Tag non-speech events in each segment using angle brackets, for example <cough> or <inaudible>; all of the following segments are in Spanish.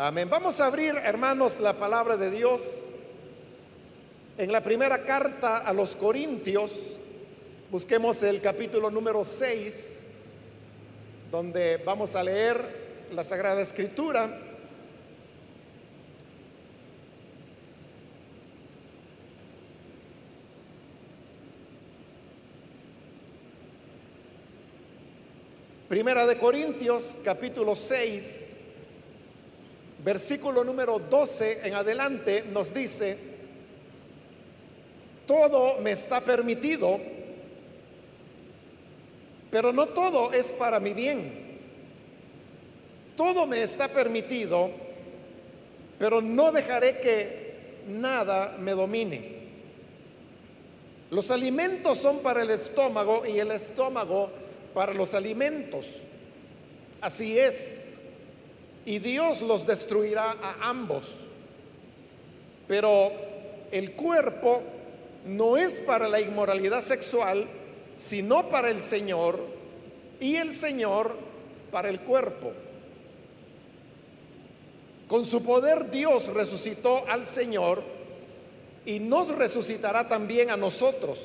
Amén. Vamos a abrir, hermanos, la palabra de Dios en la primera carta a los Corintios. Busquemos el capítulo número 6, donde vamos a leer la Sagrada Escritura. Primera de Corintios, capítulo 6 versículo número 12 en adelante nos dice, todo me está permitido, pero no todo es para mi bien. Todo me está permitido, pero no dejaré que nada me domine. Los alimentos son para el estómago y el estómago para los alimentos. Así es y Dios los destruirá a ambos. Pero el cuerpo no es para la inmoralidad sexual, sino para el Señor, y el Señor para el cuerpo. Con su poder Dios resucitó al Señor y nos resucitará también a nosotros.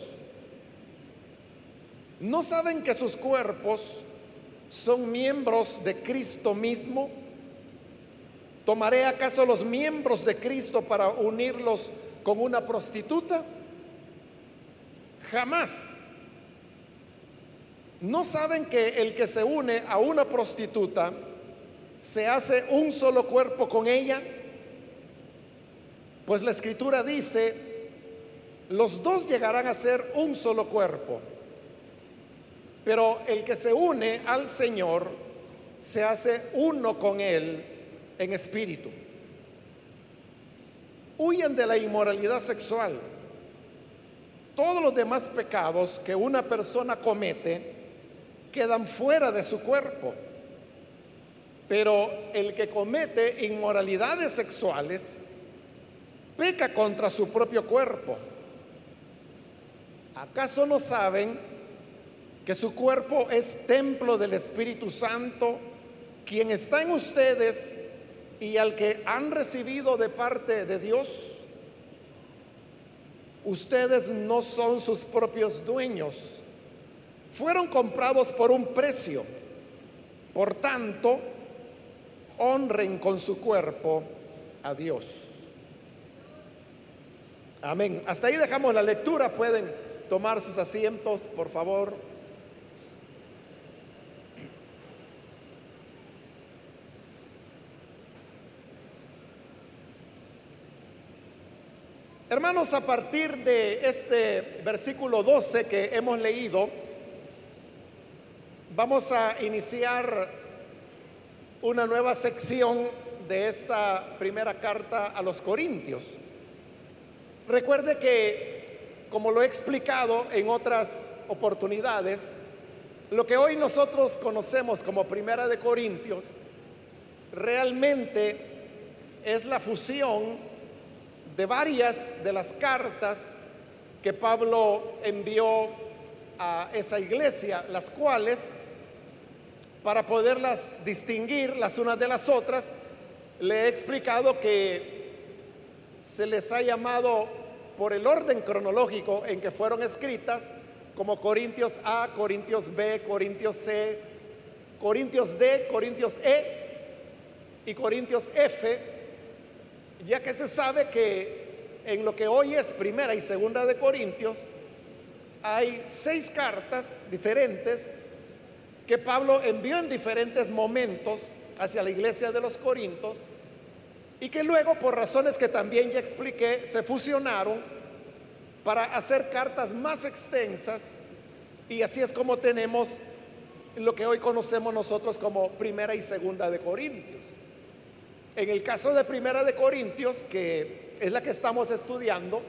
¿No saben que sus cuerpos son miembros de Cristo mismo? ¿Tomaré acaso los miembros de Cristo para unirlos con una prostituta? Jamás. ¿No saben que el que se une a una prostituta se hace un solo cuerpo con ella? Pues la escritura dice, los dos llegarán a ser un solo cuerpo. Pero el que se une al Señor se hace uno con Él en espíritu. Huyen de la inmoralidad sexual. Todos los demás pecados que una persona comete quedan fuera de su cuerpo. Pero el que comete inmoralidades sexuales peca contra su propio cuerpo. ¿Acaso no saben que su cuerpo es templo del Espíritu Santo, quien está en ustedes y al que han recibido de parte de Dios, ustedes no son sus propios dueños, fueron comprados por un precio. Por tanto, honren con su cuerpo a Dios. Amén. Hasta ahí dejamos la lectura. Pueden tomar sus asientos, por favor. Hermanos, a partir de este versículo 12 que hemos leído, vamos a iniciar una nueva sección de esta primera carta a los Corintios. Recuerde que, como lo he explicado en otras oportunidades, lo que hoy nosotros conocemos como Primera de Corintios, realmente es la fusión de varias de las cartas que Pablo envió a esa iglesia, las cuales, para poderlas distinguir las unas de las otras, le he explicado que se les ha llamado por el orden cronológico en que fueron escritas, como Corintios A, Corintios B, Corintios C, Corintios D, Corintios E y Corintios F, ya que se sabe que en lo que hoy es primera y segunda de Corintios, hay seis cartas diferentes que Pablo envió en diferentes momentos hacia la iglesia de los Corintios y que luego, por razones que también ya expliqué, se fusionaron para hacer cartas más extensas y así es como tenemos lo que hoy conocemos nosotros como primera y segunda de Corintios. En el caso de Primera de Corintios, que es la que estamos estudiando,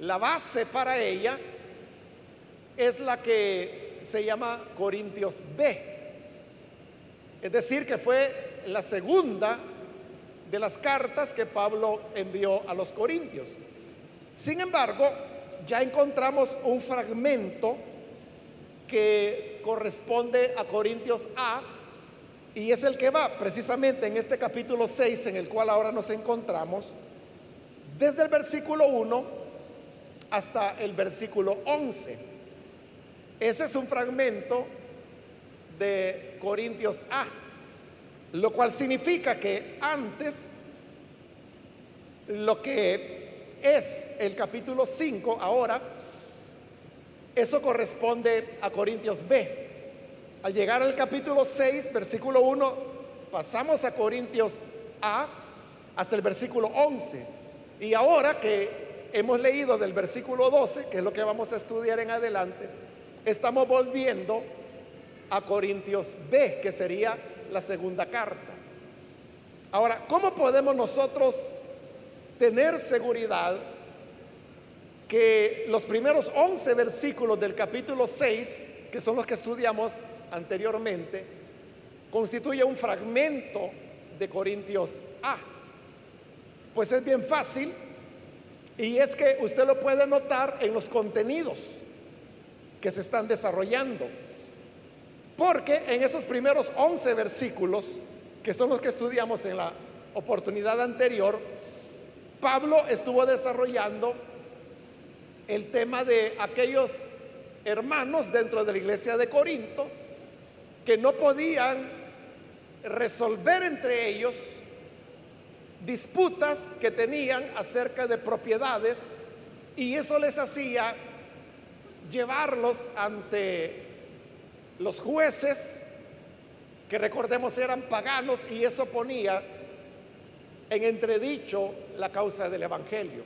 la base para ella es la que se llama Corintios B. Es decir, que fue la segunda de las cartas que Pablo envió a los Corintios. Sin embargo, ya encontramos un fragmento que corresponde a Corintios A, Y es el que va precisamente en este capítulo 6 en el cual ahora nos encontramos, desde el versículo 1 hasta el versículo 11. Ese es un fragmento de Corintios A, lo cual significa que antes lo que es el capítulo 5 ahora, eso corresponde a Corintios B. Al llegar al capítulo 6, versículo 1, pasamos a Corintios A hasta el versículo 11. Y ahora que hemos leído del versículo 12, que es lo que vamos a estudiar en adelante, estamos volviendo a Corintios B, que sería la segunda carta. Ahora, ¿cómo podemos nosotros tener seguridad que los primeros 11 versículos del capítulo 6, que son los que estudiamos anteriormente, constituye un fragmento de Corintios A. Pues es bien fácil y es que usted lo puede notar en los contenidos que se están desarrollando. Porque en esos primeros 11 versículos, que son los que estudiamos en la oportunidad anterior, Pablo estuvo desarrollando el tema de aquellos hermanos dentro de la iglesia de Corinto que no podían resolver entre ellos disputas que tenían acerca de propiedades y eso les hacía llevarlos ante los jueces, que recordemos eran paganos, y eso ponía en entredicho la causa del Evangelio.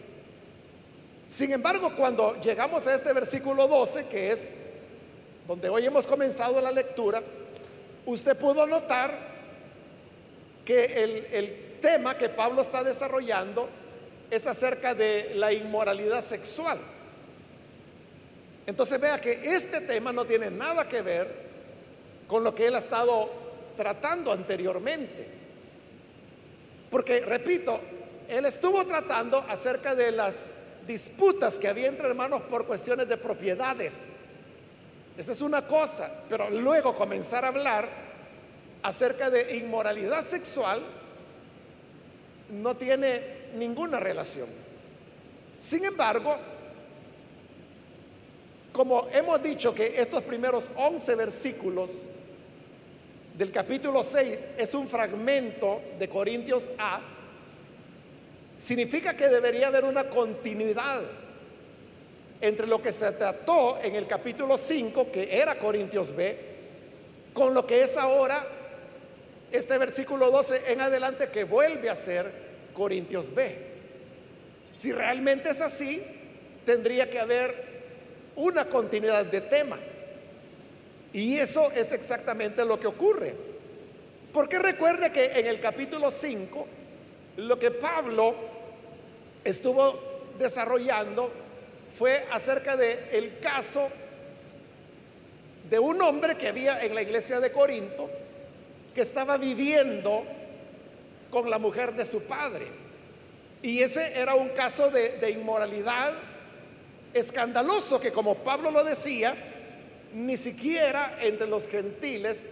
Sin embargo, cuando llegamos a este versículo 12, que es donde hoy hemos comenzado la lectura, usted pudo notar que el, el tema que Pablo está desarrollando es acerca de la inmoralidad sexual. Entonces vea que este tema no tiene nada que ver con lo que él ha estado tratando anteriormente. Porque, repito, él estuvo tratando acerca de las disputas que había entre hermanos por cuestiones de propiedades. Esa es una cosa, pero luego comenzar a hablar acerca de inmoralidad sexual no tiene ninguna relación. Sin embargo, como hemos dicho que estos primeros 11 versículos del capítulo 6 es un fragmento de Corintios A, significa que debería haber una continuidad entre lo que se trató en el capítulo 5, que era Corintios B, con lo que es ahora este versículo 12 en adelante que vuelve a ser Corintios B. Si realmente es así, tendría que haber una continuidad de tema. Y eso es exactamente lo que ocurre. Porque recuerde que en el capítulo 5, lo que Pablo estuvo desarrollando fue acerca de el caso de un hombre que había en la iglesia de Corinto que estaba viviendo con la mujer de su padre. Y ese era un caso de, de inmoralidad escandaloso que como Pablo lo decía, ni siquiera entre los gentiles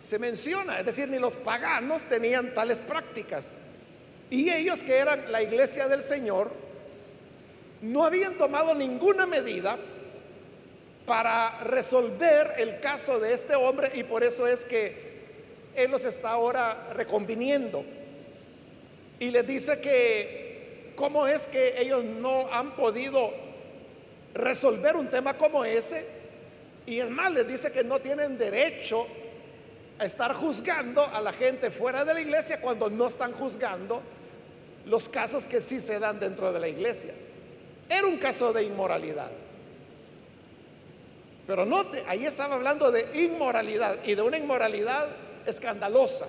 se menciona, es decir, ni los paganos tenían tales prácticas. Y ellos que eran la iglesia del Señor, no habían tomado ninguna medida para resolver el caso de este hombre y por eso es que Él los está ahora reconviniendo. Y les dice que cómo es que ellos no han podido resolver un tema como ese. Y es más, les dice que no tienen derecho a estar juzgando a la gente fuera de la iglesia cuando no están juzgando los casos que sí se dan dentro de la iglesia. Era un caso de inmoralidad. Pero note, ahí estaba hablando de inmoralidad y de una inmoralidad escandalosa.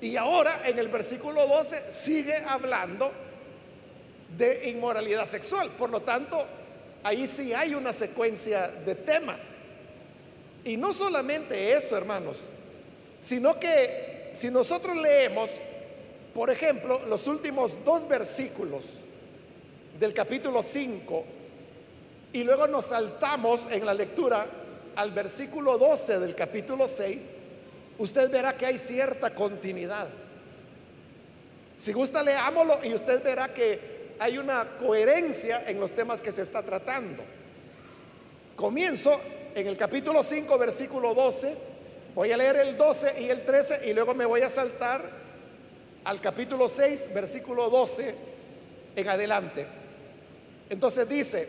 Y ahora en el versículo 12 sigue hablando de inmoralidad sexual. Por lo tanto, ahí sí hay una secuencia de temas. Y no solamente eso, hermanos, sino que si nosotros leemos, por ejemplo, los últimos dos versículos del capítulo 5 y luego nos saltamos en la lectura al versículo 12 del capítulo 6, usted verá que hay cierta continuidad. Si gusta, leámoslo y usted verá que hay una coherencia en los temas que se está tratando. Comienzo en el capítulo 5, versículo 12. Voy a leer el 12 y el 13 y luego me voy a saltar al capítulo 6, versículo 12 en adelante. Entonces dice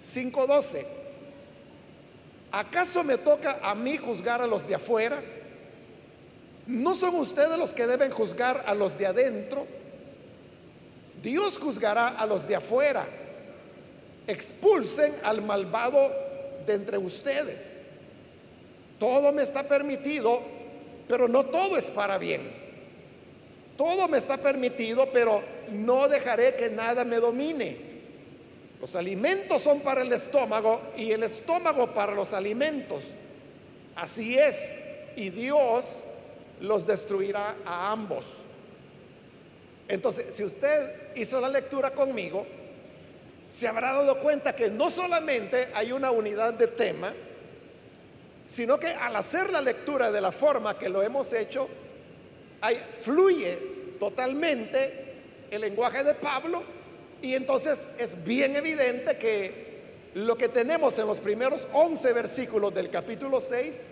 5.12, ¿acaso me toca a mí juzgar a los de afuera? ¿No son ustedes los que deben juzgar a los de adentro? Dios juzgará a los de afuera. Expulsen al malvado de entre ustedes. Todo me está permitido, pero no todo es para bien. Todo me está permitido, pero no dejaré que nada me domine. Los alimentos son para el estómago y el estómago para los alimentos. Así es. Y Dios los destruirá a ambos. Entonces, si usted hizo la lectura conmigo, se habrá dado cuenta que no solamente hay una unidad de tema, sino que al hacer la lectura de la forma que lo hemos hecho, fluye totalmente el lenguaje de Pablo y entonces es bien evidente que lo que tenemos en los primeros 11 versículos del capítulo 6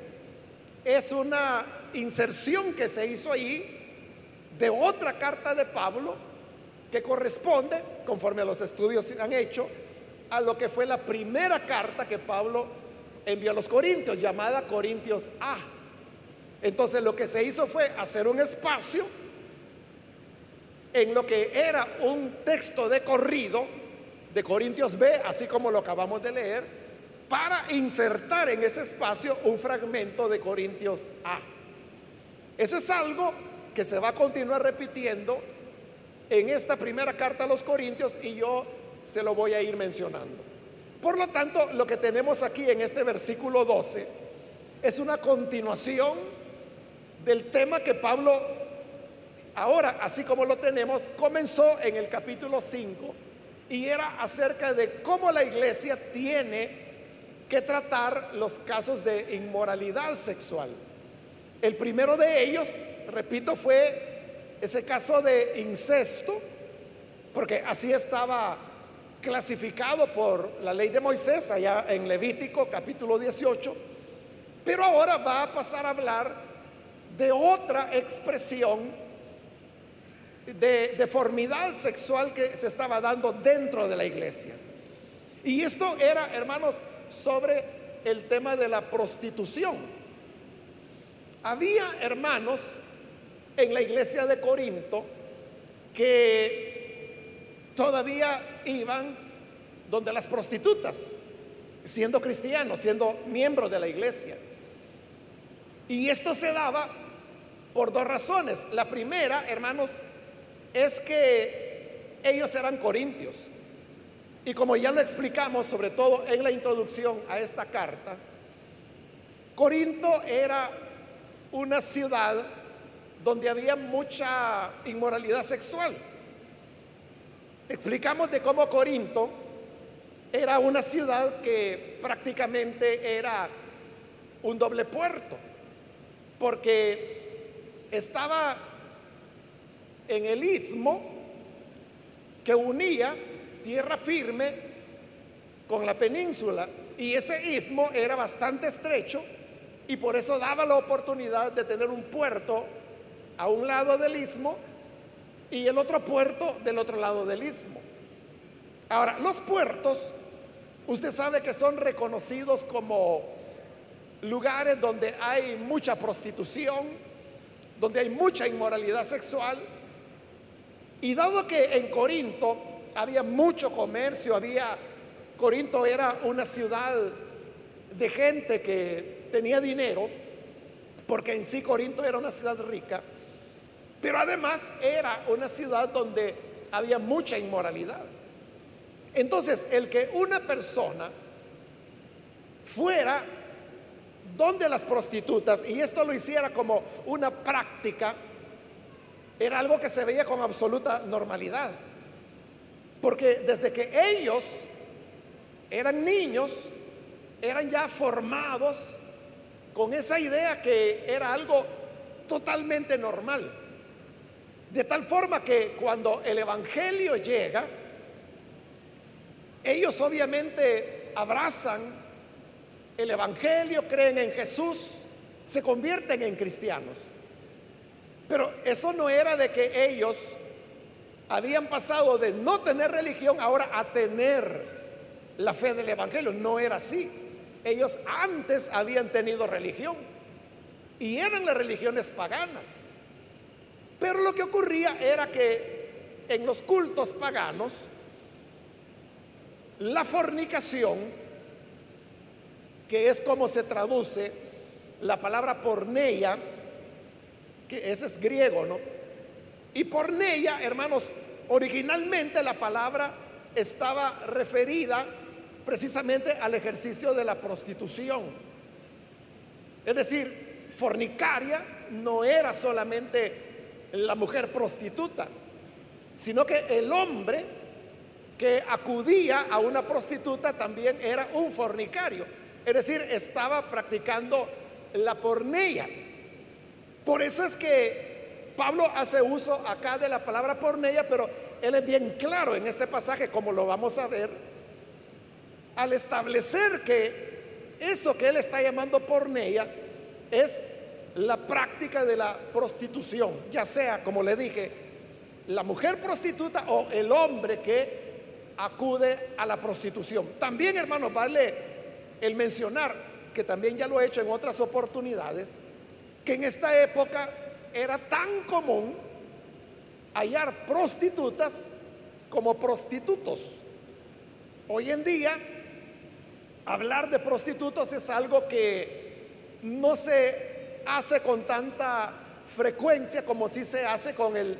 es una inserción que se hizo ahí de otra carta de Pablo que corresponde, conforme a los estudios han hecho, a lo que fue la primera carta que Pablo envió a los Corintios, llamada Corintios A. Entonces lo que se hizo fue hacer un espacio en lo que era un texto de corrido de Corintios B, así como lo acabamos de leer, para insertar en ese espacio un fragmento de Corintios A. Eso es algo que se va a continuar repitiendo en esta primera carta a los Corintios y yo se lo voy a ir mencionando. Por lo tanto, lo que tenemos aquí en este versículo 12 es una continuación del tema que Pablo, ahora, así como lo tenemos, comenzó en el capítulo 5 y era acerca de cómo la iglesia tiene que tratar los casos de inmoralidad sexual. El primero de ellos, repito, fue ese caso de incesto, porque así estaba clasificado por la ley de Moisés allá en Levítico capítulo 18, pero ahora va a pasar a hablar de otra expresión de deformidad sexual que se estaba dando dentro de la iglesia. Y esto era, hermanos, sobre el tema de la prostitución. Había hermanos en la iglesia de Corinto que todavía iban donde las prostitutas, siendo cristianos, siendo miembros de la iglesia. Y esto se daba por dos razones. La primera, hermanos, es que ellos eran corintios. Y como ya lo explicamos, sobre todo en la introducción a esta carta, Corinto era una ciudad donde había mucha inmoralidad sexual. Explicamos de cómo Corinto era una ciudad que prácticamente era un doble puerto, porque estaba en el istmo que unía tierra firme con la península y ese istmo era bastante estrecho y por eso daba la oportunidad de tener un puerto a un lado del istmo y el otro puerto del otro lado del istmo. Ahora, los puertos, usted sabe que son reconocidos como lugares donde hay mucha prostitución, donde hay mucha inmoralidad sexual. Y dado que en Corinto había mucho comercio, había, Corinto era una ciudad de gente que tenía dinero, porque en sí Corinto era una ciudad rica, pero además era una ciudad donde había mucha inmoralidad. Entonces, el que una persona fuera donde las prostitutas y esto lo hiciera como una práctica, era algo que se veía con absoluta normalidad. Porque desde que ellos eran niños, eran ya formados con esa idea que era algo totalmente normal. De tal forma que cuando el Evangelio llega, ellos obviamente abrazan el Evangelio, creen en Jesús, se convierten en cristianos. Pero eso no era de que ellos habían pasado de no tener religión ahora a tener la fe del Evangelio. No era así. Ellos antes habían tenido religión y eran las religiones paganas. Pero lo que ocurría era que en los cultos paganos, la fornicación, que es como se traduce la palabra porneia, que ese es griego, ¿no? Y porneia, hermanos, originalmente la palabra estaba referida precisamente al ejercicio de la prostitución. Es decir, fornicaria no era solamente la mujer prostituta, sino que el hombre que acudía a una prostituta también era un fornicario. Es decir, estaba practicando la porneia. Por eso es que Pablo hace uso acá de la palabra porneia, pero él es bien claro en este pasaje, como lo vamos a ver, al establecer que eso que él está llamando porneia es la práctica de la prostitución, ya sea, como le dije, la mujer prostituta o el hombre que acude a la prostitución. También, hermanos, vale el mencionar, que también ya lo he hecho en otras oportunidades, que en esta época era tan común hallar prostitutas como prostitutos. Hoy en día, hablar de prostitutos es algo que no se hace con tanta frecuencia como si se hace con el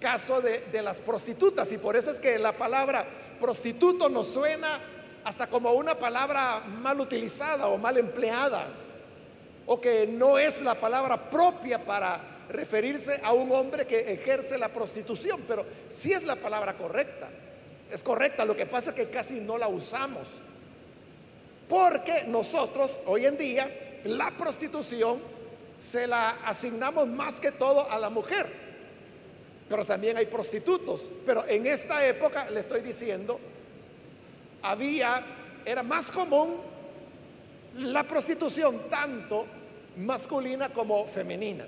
caso de, las prostitutas. Y por eso es que la palabra prostituto nos suena hasta como una palabra mal utilizada o mal empleada, o que no es la palabra propia para referirse a un hombre que ejerce la prostitución, pero sí es la palabra correcta. Es correcta, lo que pasa es que casi no la usamos. Porque nosotros hoy en día la prostitución se la asignamos más que todo a la mujer. Pero también hay prostitutos. Pero en esta época, le estoy diciendo, había, era más común la prostitución, tanto masculina como femenina.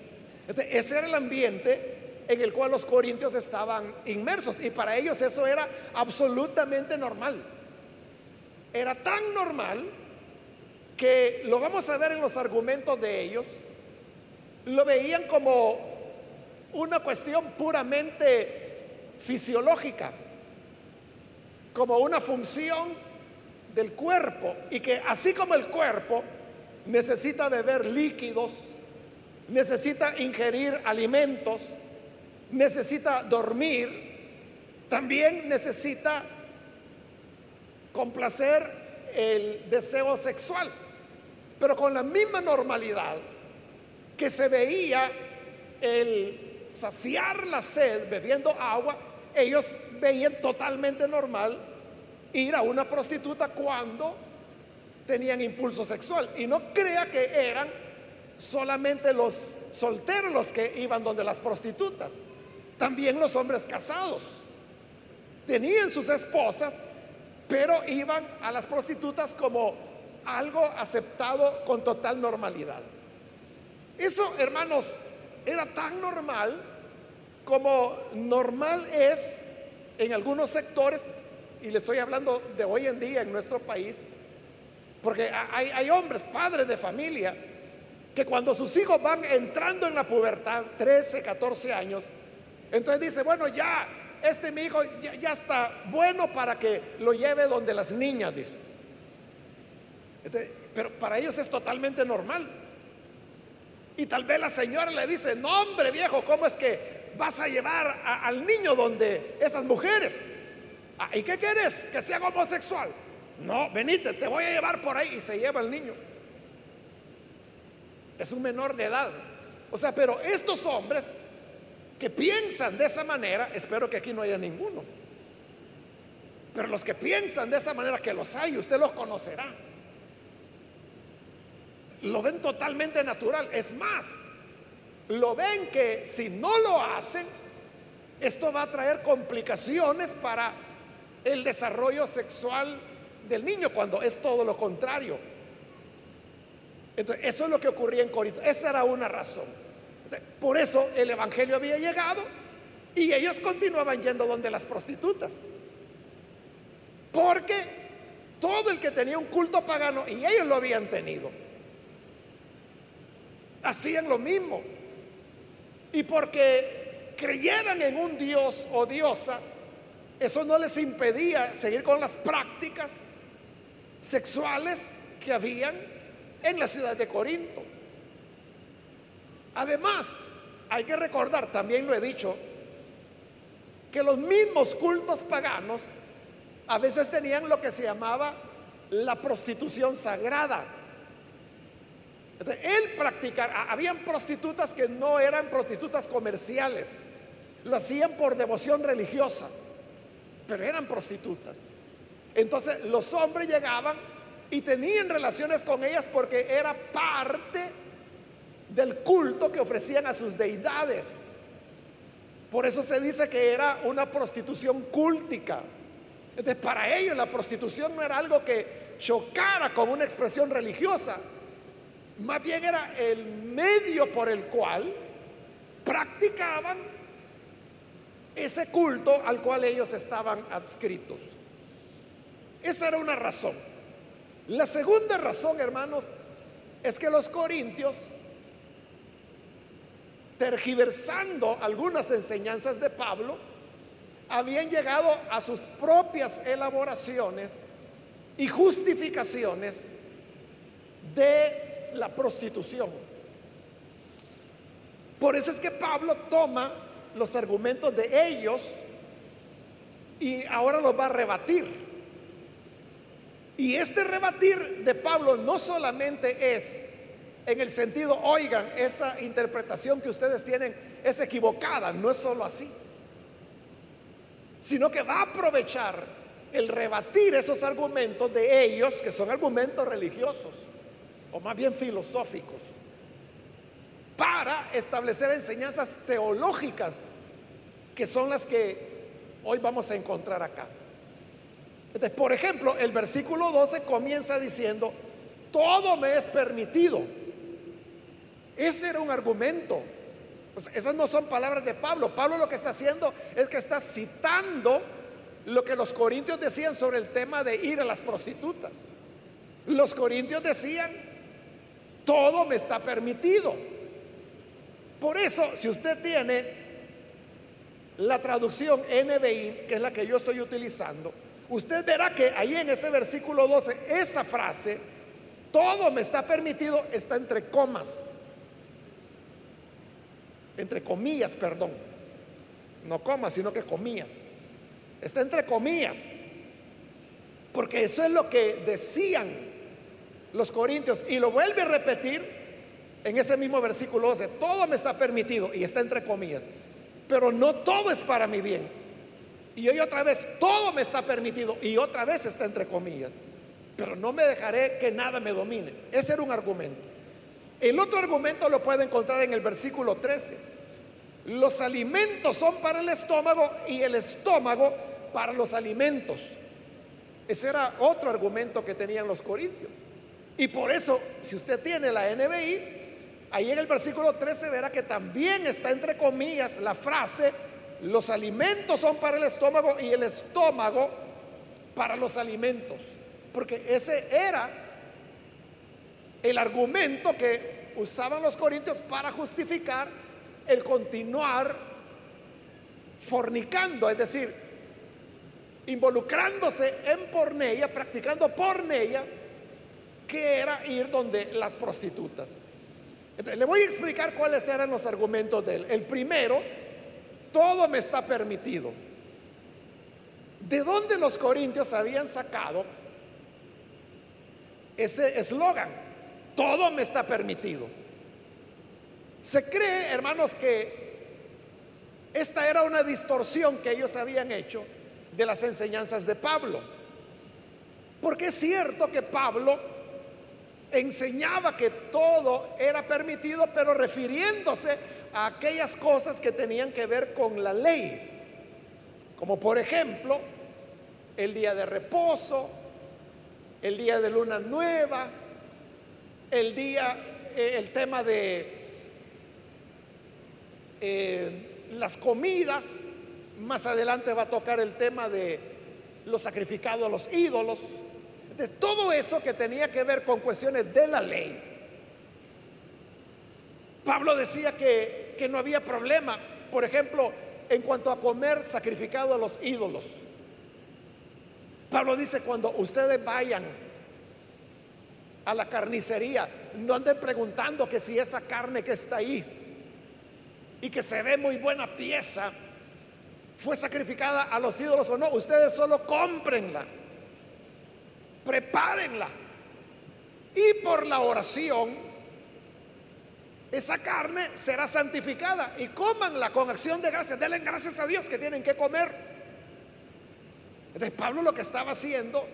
ese era el ambiente en el cual los corintios estaban inmersos y para ellos eso era absolutamente normal. Era tan normal que lo vamos a ver en los argumentos de ellos, lo veían como una cuestión puramente fisiológica, como una función del cuerpo y que así como el cuerpo necesita beber líquidos, necesita ingerir alimentos, necesita dormir, también necesita complacer el deseo sexual. Pero con la misma normalidad que se veía el saciar la sed bebiendo agua, ellos veían totalmente normal ir a una prostituta cuando tenían impulso sexual. Y no crea que eran solamente los solteros los que iban donde las prostitutas, también los hombres casados. Tenían sus esposas, pero iban a las prostitutas como algo aceptado con total normalidad. Eso, hermanos, era tan normal como normal es en algunos sectores, y le estoy hablando de hoy en día en nuestro país, porque hay, hombres, padres de familia, que cuando sus hijos van entrando en la pubertad, 13, 14 años, entonces dice, bueno, ya, este mi hijo ya, está bueno para que lo lleve donde las niñas, dice. Pero para ellos es totalmente normal. Y tal vez la señora le dice, no hombre viejo, ¿cómo es que vas a llevar al niño donde esas mujeres? Ah, ¿Y qué quieres? Que sea homosexual. No, venite, te voy a llevar por ahí y se lleva al niño. Es un menor de edad. O sea, pero estos hombres que piensan de esa manera, espero que aquí no haya ninguno. Pero los que piensan de esa manera, que los hay, usted los conocerá lo ven totalmente natural. Es más, lo ven que si no lo hacen, esto va a traer complicaciones para el desarrollo sexual del niño, cuando es todo lo contrario. Entonces, eso es lo que ocurría en Corinto. Esa era una razón. Por eso el Evangelio había llegado y ellos continuaban yendo donde las prostitutas. Porque todo el que tenía un culto pagano, y ellos lo habían tenido, hacían lo mismo. Y porque creyeran en un Dios o diosa, eso no les impedía seguir con las prácticas sexuales que habían en la ciudad de Corinto. Además, hay que recordar, también lo he dicho, que los mismos cultos paganos a veces tenían lo que se llamaba la prostitución sagrada. Él practicar, habían prostitutas que no eran prostitutas comerciales, lo hacían por devoción religiosa, pero eran prostitutas. Entonces los hombres llegaban y tenían relaciones con ellas porque era parte del culto que ofrecían a sus deidades. Por eso se dice que era una prostitución cúltica. Entonces, para ellos la prostitución no era algo que chocara con una expresión religiosa, más bien era el medio por el cual practicaban ese culto al cual ellos estaban adscritos. Esa era una razón. La segunda razón, hermanos, es que los corintios, tergiversando algunas enseñanzas de Pablo, habían llegado a sus propias elaboraciones y justificaciones de la prostitución. Por eso es que Pablo toma los argumentos de ellos y ahora los va a rebatir. Y este rebatir de Pablo no solamente es en el sentido, oigan, esa interpretación que ustedes tienen es equivocada, no es solo así, sino que va a aprovechar el rebatir esos argumentos de ellos, que son argumentos religiosos, o más bien filosóficos, para establecer enseñanzas teológicas, que son las que hoy vamos a encontrar acá por ejemplo, el versículo 12 comienza diciendo, todo me es permitido. Ese era un argumento. esas no son palabras de Pablo. Pablo lo que está haciendo es que está citando lo que los corintios decían sobre el tema de ir a las prostitutas. Los corintios decían, todo me está permitido. Por eso, si usted tiene la traducción NBI, que es la que yo estoy utilizando, usted verá que ahí en ese versículo 12, esa frase, todo me está permitido, está entre comas. Entre comillas, perdón. No comas, sino que comillas. Está entre comillas. Porque eso es lo que decían los corintios. Y lo vuelve a repetir en ese mismo versículo 12. Todo me está permitido y está entre comillas. Pero no todo es para mi bien. Y hoy otra vez, todo me está permitido y otra vez está entre comillas. Pero no me dejaré que nada me domine. Ese era un argumento. El otro argumento lo puede encontrar en el versículo 13. Los alimentos son para el estómago y el estómago para los alimentos. Ese era otro argumento que tenían los corintios. Y por eso, si usted tiene la NBI, ahí en el versículo 13 verá que también está entre comillas la frase los alimentos son para el estómago y el estómago para los alimentos. Porque ese era el argumento que usaban los corintios para justificar el continuar fornicando, es decir, involucrándose en porneia, practicando porneia, que era ir donde las prostitutas. Le voy a explicar cuáles eran los argumentos de él. El primero todo me está permitido. ¿De dónde los corintios habían sacado ese eslogan? Todo me está permitido. Se cree, hermanos, que esta era una distorsión que ellos habían hecho de las enseñanzas de Pablo. Porque es cierto que Pablo enseñaba que todo era permitido, pero refiriéndose a aquellas cosas que tenían que ver con la ley, como por ejemplo el día de reposo, el día de luna nueva, el día, eh, el tema de eh, las comidas, más adelante va a tocar el tema de los sacrificados a los ídolos. Entonces, todo eso que tenía que ver con cuestiones de la ley. Pablo decía que, que no había problema, por ejemplo, en cuanto a comer sacrificado a los ídolos. Pablo dice, cuando ustedes vayan a la carnicería, no anden preguntando que si esa carne que está ahí y que se ve muy buena pieza fue sacrificada a los ídolos o no. Ustedes solo cómprenla, prepárenla y por la oración esa carne será santificada y cómanla con acción de gracias. Denle gracias a Dios que tienen que comer. Entonces Pablo lo que estaba haciendo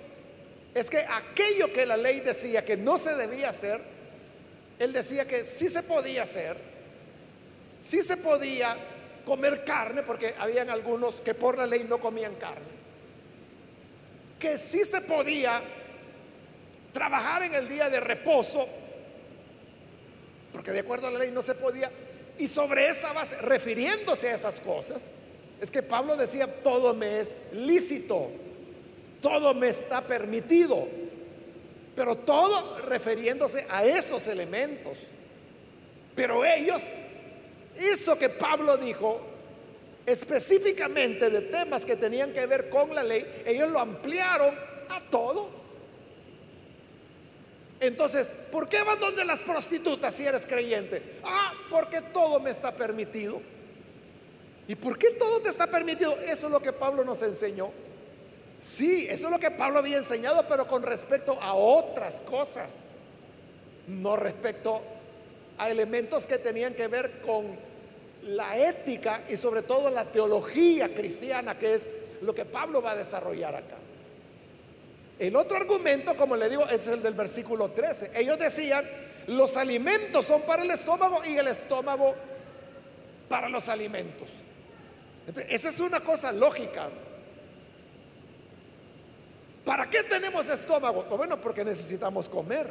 es que aquello que la ley decía que no se debía hacer, él decía que sí se podía hacer si se podía comer carne, porque habían algunos que por la ley no comían carne. Que sí se podía trabajar en el día de reposo, porque de acuerdo a la ley no se podía. Y sobre esa base, refiriéndose a esas cosas, es que Pablo decía, todo me es lícito, todo me está permitido, pero todo refiriéndose a esos elementos. Pero ellos eso que Pablo dijo específicamente de temas que tenían que ver con la ley, ellos lo ampliaron a todo. Entonces, ¿por qué vas donde las prostitutas si eres creyente? Ah, porque todo me está permitido. ¿Y por qué todo te está permitido? Eso es lo que Pablo nos enseñó. Sí, eso es lo que Pablo había enseñado, pero con respecto a otras cosas, no respecto a elementos que tenían que ver con la ética y sobre todo la teología cristiana, que es lo que Pablo va a desarrollar acá. El otro argumento, como le digo, es el del versículo 13. Ellos decían, los alimentos son para el estómago y el estómago para los alimentos. esa es una cosa lógica. ¿Para qué tenemos estómago? Pues bueno, porque necesitamos comer.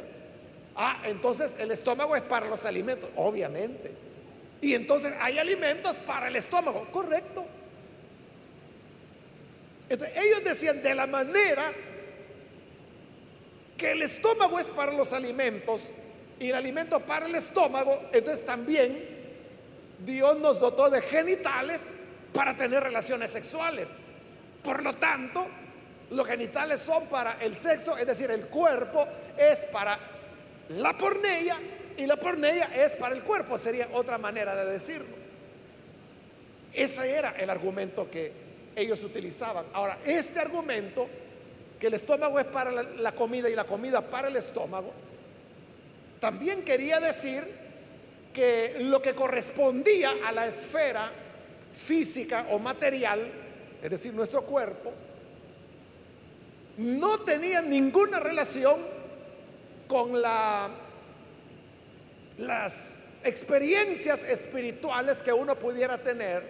Ah, entonces el estómago es para los alimentos, obviamente. Y entonces hay alimentos para el estómago, correcto. ellos decían de la manera que el estómago es para los alimentos y el alimento para el estómago, entonces también Dios nos dotó de genitales para tener relaciones sexuales. Por lo tanto, los genitales son para el sexo, es decir, el cuerpo es para la pornea y la porneia es para el cuerpo, sería otra manera de decirlo. Ese era el argumento que ellos utilizaban. Ahora, este argumento, que el estómago es para la, comida y la comida para el estómago, también quería decir que lo que correspondía a la esfera física o material, es decir, nuestro cuerpo, no tenía ninguna relación con la las experiencias espirituales que uno pudiera tener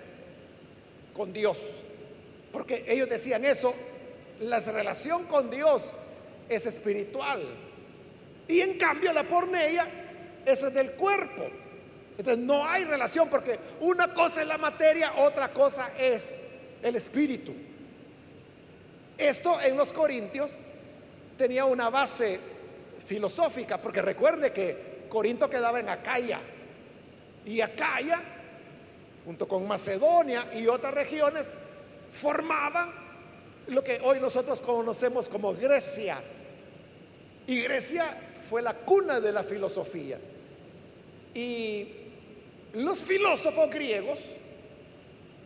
con Dios. Porque ellos decían eso, la relación con Dios es espiritual. Y en cambio la porneia, es del cuerpo. Entonces no hay relación porque una cosa es la materia, otra cosa es el espíritu. Esto en los Corintios tenía una base filosófica, porque recuerde que Corinto quedaba en Acaya. Y Acaya, junto con Macedonia y otras regiones, formaban lo que hoy nosotros conocemos como Grecia. Y Grecia fue la cuna de la filosofía. Y los filósofos griegos,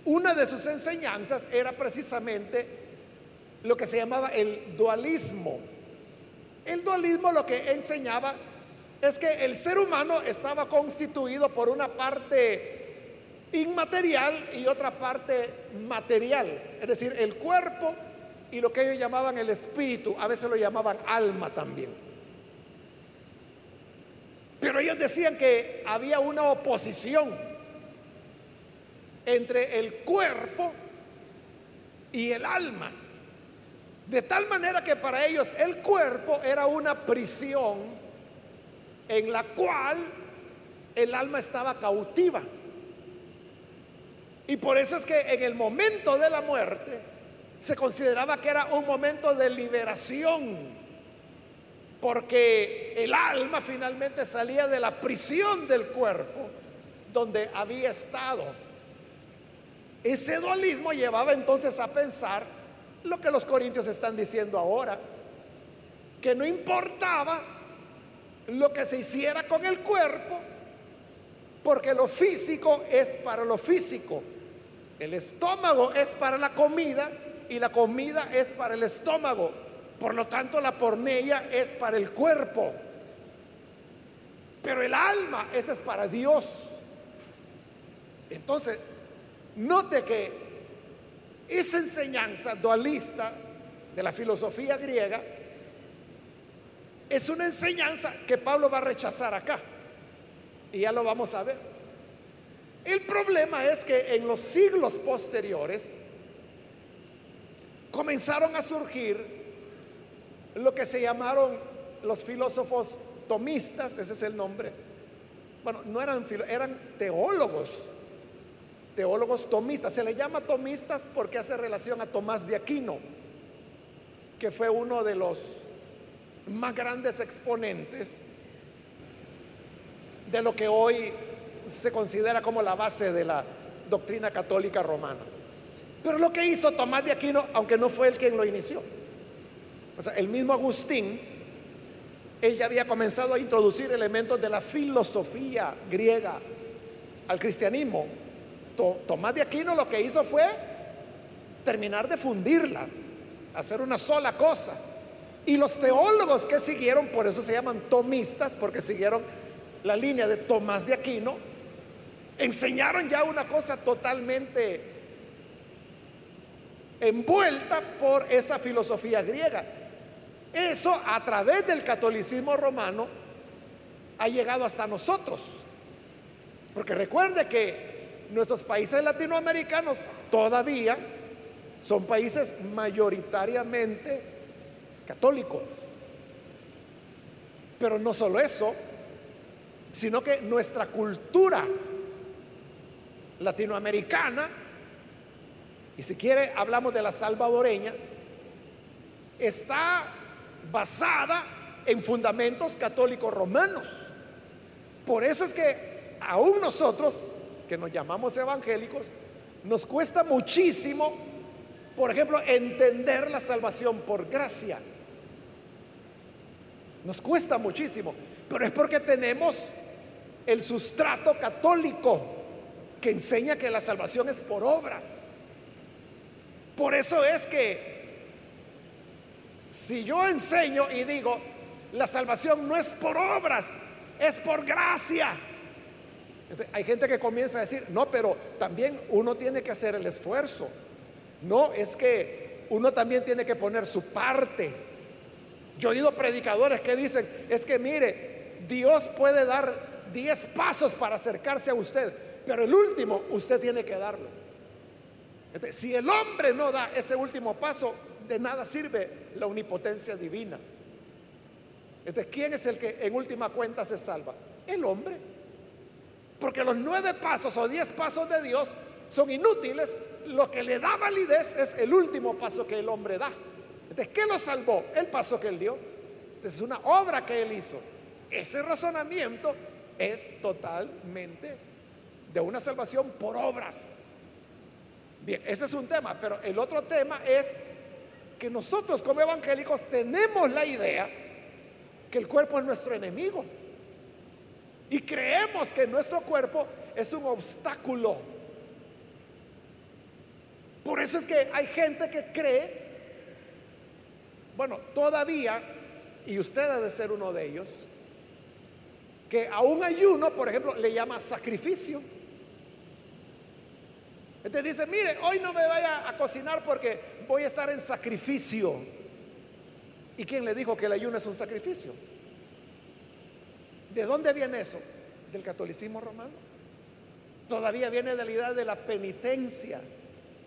una de sus enseñanzas era precisamente lo que se llamaba el dualismo. El dualismo lo que enseñaba es que el ser humano estaba constituido por una parte inmaterial y otra parte material, es decir, el cuerpo y lo que ellos llamaban el espíritu, a veces lo llamaban alma también. Pero ellos decían que había una oposición entre el cuerpo y el alma. De tal manera que para ellos el cuerpo era una prisión en la cual el alma estaba cautiva. Y por eso es que en el momento de la muerte se consideraba que era un momento de liberación, porque el alma finalmente salía de la prisión del cuerpo donde había estado. Ese dualismo llevaba entonces a pensar lo que los corintios están diciendo ahora, que no importaba lo que se hiciera con el cuerpo, porque lo físico es para lo físico, el estómago es para la comida y la comida es para el estómago. Por lo tanto, la pornella es para el cuerpo. Pero el alma, esa es para Dios. Entonces, note que esa enseñanza dualista de la filosofía griega es una enseñanza que Pablo va a rechazar acá. Y ya lo vamos a ver. El problema es que en los siglos posteriores comenzaron a surgir lo que se llamaron los filósofos tomistas, ese es el nombre. Bueno, no eran eran teólogos, teólogos tomistas. Se le llama tomistas porque hace relación a Tomás de Aquino, que fue uno de los más grandes exponentes de lo que hoy se considera como la base de la doctrina católica romana. Pero lo que hizo Tomás de Aquino, aunque no fue él quien lo inició, o sea, el mismo Agustín, él ya había comenzado a introducir elementos de la filosofía griega al cristianismo. Tomás de Aquino lo que hizo fue terminar de fundirla, hacer una sola cosa. Y los teólogos que siguieron, por eso se llaman tomistas, porque siguieron la línea de Tomás de Aquino, enseñaron ya una cosa totalmente envuelta por esa filosofía griega. Eso a través del catolicismo romano ha llegado hasta nosotros. Porque recuerde que nuestros países latinoamericanos todavía son países mayoritariamente católicos. Pero no solo eso, sino que nuestra cultura latinoamericana, y si quiere hablamos de la salvadoreña, está basada en fundamentos católicos romanos. Por eso es que aún nosotros, que nos llamamos evangélicos, nos cuesta muchísimo, por ejemplo, entender la salvación por gracia. Nos cuesta muchísimo, pero es porque tenemos el sustrato católico que enseña que la salvación es por obras. Por eso es que si yo enseño y digo, la salvación no es por obras, es por gracia. Hay gente que comienza a decir, no, pero también uno tiene que hacer el esfuerzo. No, es que uno también tiene que poner su parte. Yo he oído predicadores que dicen, es que mire, Dios puede dar 10 pasos para acercarse a usted, pero el último usted tiene que darlo. Si el hombre no da ese último paso, de nada sirve la omnipotencia divina. Entonces, ¿quién es el que en última cuenta se salva? El hombre. Porque los nueve pasos o diez pasos de Dios son inútiles. Lo que le da validez es el último paso que el hombre da. Entonces, ¿qué lo salvó? El paso que él dio. Es una obra que él hizo. Ese razonamiento es totalmente de una salvación por obras. Bien, ese es un tema, pero el otro tema es que nosotros como evangélicos tenemos la idea que el cuerpo es nuestro enemigo. Y creemos que nuestro cuerpo es un obstáculo. Por eso es que hay gente que cree, bueno, todavía, y usted ha de ser uno de ellos, que a un ayuno, por ejemplo, le llama sacrificio. Entonces dice, mire, hoy no me vaya a cocinar porque voy a estar en sacrificio. ¿Y quién le dijo que el ayuno es un sacrificio? ¿De dónde viene eso? Del catolicismo romano. Todavía viene de la idea de la penitencia.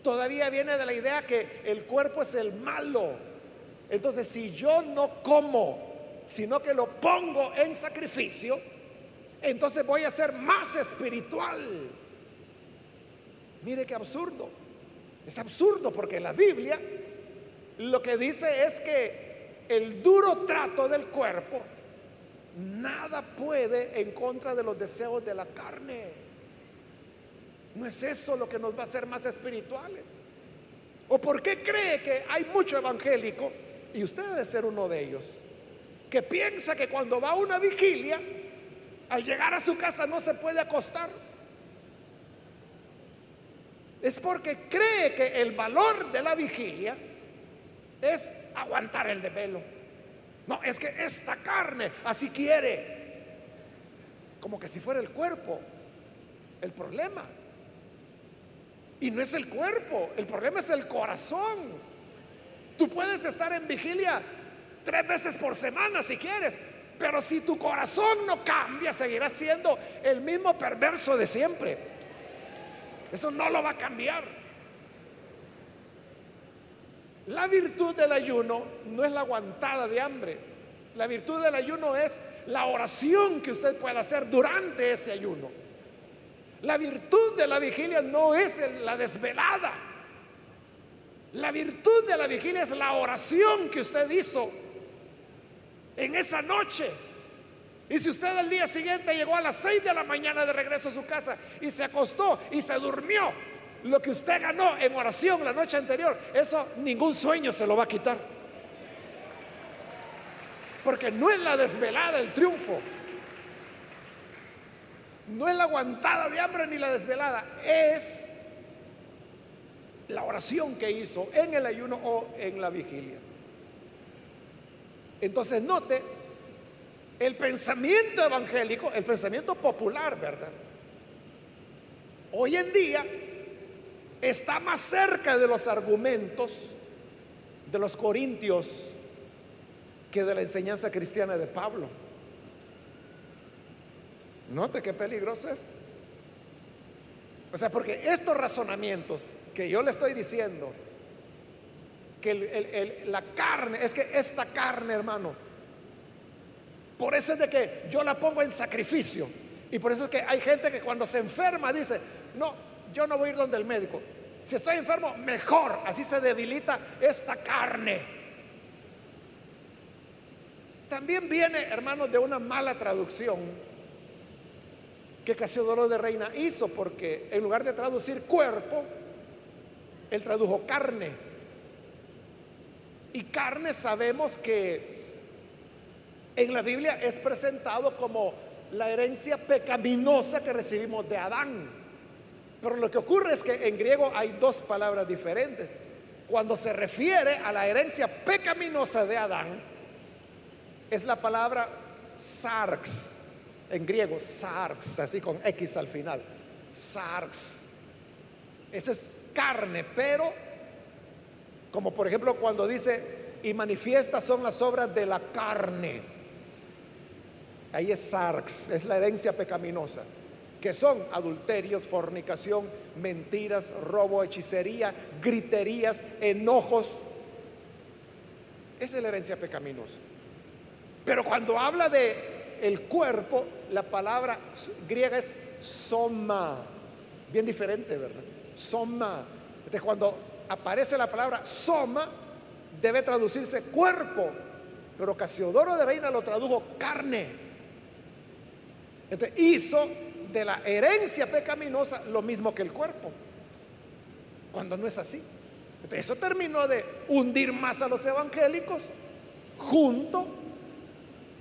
Todavía viene de la idea que el cuerpo es el malo. Entonces, si yo no como, sino que lo pongo en sacrificio, entonces voy a ser más espiritual. Mire qué absurdo. Es absurdo porque la Biblia lo que dice es que el duro trato del cuerpo nada puede en contra de los deseos de la carne. ¿No es eso lo que nos va a hacer más espirituales? ¿O por qué cree que hay mucho evangélico, y usted debe ser uno de ellos, que piensa que cuando va a una vigilia, al llegar a su casa no se puede acostar? Es porque cree que el valor de la vigilia es aguantar el desvelo. No, es que esta carne así quiere. Como que si fuera el cuerpo el problema. Y no es el cuerpo, el problema es el corazón. Tú puedes estar en vigilia tres veces por semana si quieres, pero si tu corazón no cambia, seguirás siendo el mismo perverso de siempre. Eso no lo va a cambiar. La virtud del ayuno no es la aguantada de hambre. La virtud del ayuno es la oración que usted pueda hacer durante ese ayuno. La virtud de la vigilia no es la desvelada. La virtud de la vigilia es la oración que usted hizo en esa noche. Y si usted al día siguiente llegó a las 6 de la mañana de regreso a su casa y se acostó y se durmió, lo que usted ganó en oración la noche anterior, eso ningún sueño se lo va a quitar. Porque no es la desvelada el triunfo. No es la aguantada de hambre ni la desvelada, es la oración que hizo en el ayuno o en la vigilia. Entonces note el pensamiento evangélico, el pensamiento popular, ¿verdad? Hoy en día está más cerca de los argumentos de los corintios que de la enseñanza cristiana de Pablo. Note qué peligroso es. O sea, porque estos razonamientos que yo le estoy diciendo, que la carne, es que esta carne, hermano, por eso es de que yo la pongo en sacrificio. Y por eso es que hay gente que cuando se enferma dice, no, yo no voy a ir donde el médico. Si estoy enfermo, mejor. Así se debilita esta carne. También viene, hermano, de una mala traducción que Casiodoro de Reina hizo, porque en lugar de traducir cuerpo, él tradujo carne. Y carne sabemos que en la Biblia es presentado como la herencia pecaminosa que recibimos de Adán. Pero lo que ocurre es que en griego hay dos palabras diferentes. Cuando se refiere a la herencia pecaminosa de Adán, es la palabra sarx, en griego, sarx, así con X al final. Sarx. Esa es carne, pero como por ejemplo cuando dice, y manifiestas son las obras de la carne. Ahí es sarx, es la herencia pecaminosa, que son adulterios, fornicación, mentiras, robo, hechicería, griterías, enojos. Esa es la herencia pecaminosa. Pero cuando habla de el cuerpo, la palabra griega es soma, bien diferente, ¿verdad? Soma. Entonces, cuando aparece la palabra soma, debe traducirse cuerpo, pero Casiodoro de Reina lo tradujo carne. Hizo de la herencia pecaminosa lo mismo que el cuerpo, cuando no es así. eso terminó de hundir más a los evangélicos junto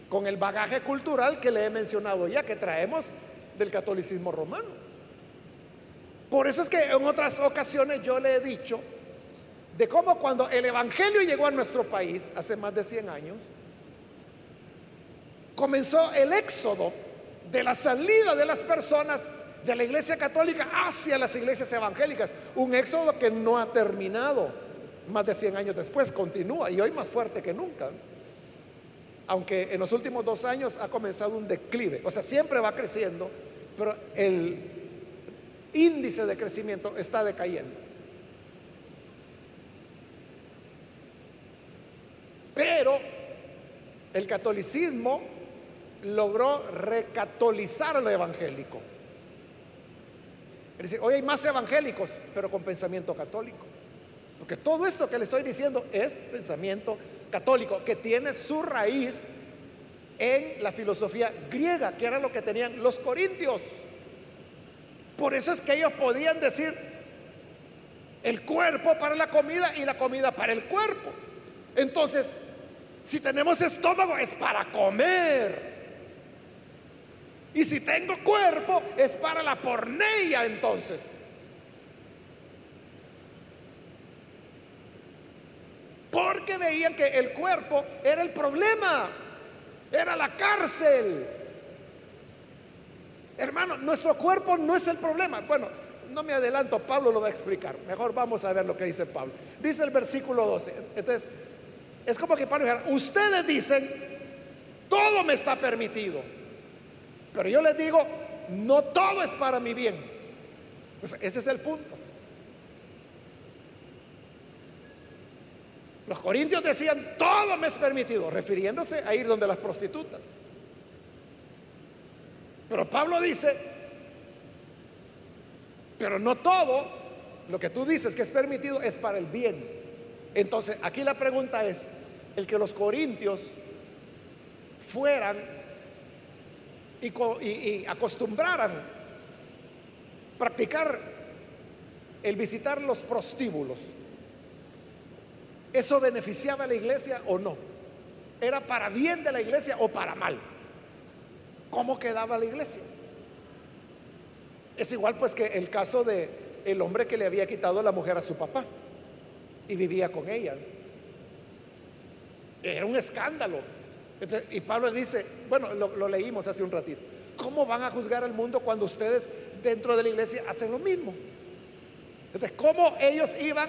con el bagaje cultural que le he mencionado ya, que traemos del catolicismo romano. Por eso es que en otras ocasiones yo le he dicho de cómo cuando el Evangelio llegó a nuestro país hace más de 100 años, comenzó el éxodo de la salida de las personas de la iglesia católica hacia las iglesias evangélicas. Un éxodo que no ha terminado más de 100 años después, continúa y hoy más fuerte que nunca. aunque en los últimos dos años ha comenzado un declive. O sea, siempre va creciendo, pero el índice de crecimiento está decayendo. Pero el catolicismo logró recatolizar lo evangélico. Es decir, hoy hay más evangélicos, pero con pensamiento católico. Porque todo esto que le estoy diciendo es pensamiento católico, que tiene su raíz en la filosofía griega, que era lo que tenían los corintios. Por eso es que ellos podían decir el cuerpo para la comida y la comida para el cuerpo. Entonces, si tenemos estómago es para comer. Y si tengo cuerpo es para la porneia entonces. Porque veían que el cuerpo era el problema, era la cárcel. Hermano, nuestro cuerpo no es el problema. Bueno, no me adelanto, Pablo lo va a explicar. Mejor vamos a ver lo que dice Pablo. Dice el versículo 12. Entonces, es como que Pablo dijera, ustedes dicen, todo me está permitido. Pero yo les digo, no todo es para mi bien. Pues ese es el punto. Los corintios decían, todo me es permitido, refiriéndose a ir donde las prostitutas. Pero Pablo dice, pero no todo lo que tú dices que es permitido es para el bien. Entonces, aquí la pregunta es, el que los corintios fueran y, acostumbraran practicar el visitar los prostíbulos, ¿Eso beneficiaba a la iglesia o no? ¿Era para bien de la iglesia o para mal? ¿Cómo quedaba la iglesia? Es igual pues que el caso de el hombre que le había quitado la mujer a su papá y vivía con ella. Era un escándalo. Y Pablo dice, bueno, lo, leímos hace un ratito, ¿cómo van a juzgar al mundo cuando ustedes dentro de la iglesia hacen lo mismo? Entonces, ¿cómo ellos iban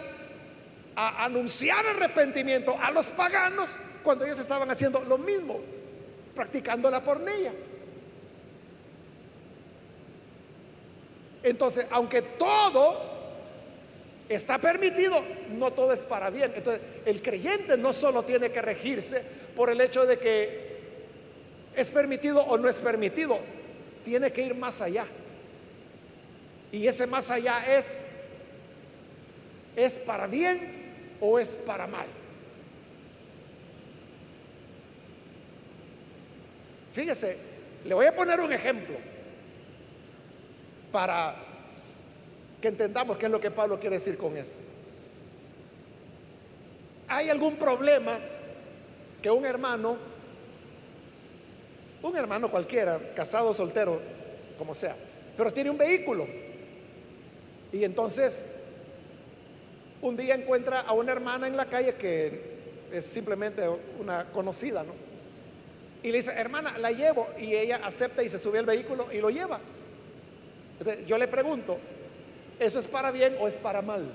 a anunciar arrepentimiento a los paganos cuando ellos estaban haciendo lo mismo, practicando la pornilla. Entonces, aunque todo está permitido, no todo es para bien. Entonces, el creyente no solo tiene que regirse por el hecho de que es permitido o no es permitido, tiene que ir más allá. Y ese más allá es, es para bien o es para mal. Fíjese, le voy a poner un ejemplo para que entendamos qué es lo que Pablo quiere decir con eso. ¿Hay algún problema que un hermano, un hermano cualquiera, casado soltero, como sea, pero tiene un vehículo? Y entonces un día encuentra a una hermana en la calle que es simplemente una conocida, ¿no? Y le dice, hermana, la llevo. Y ella acepta y se sube al vehículo y lo lleva. yo le pregunto, ¿eso es para bien o es para mal?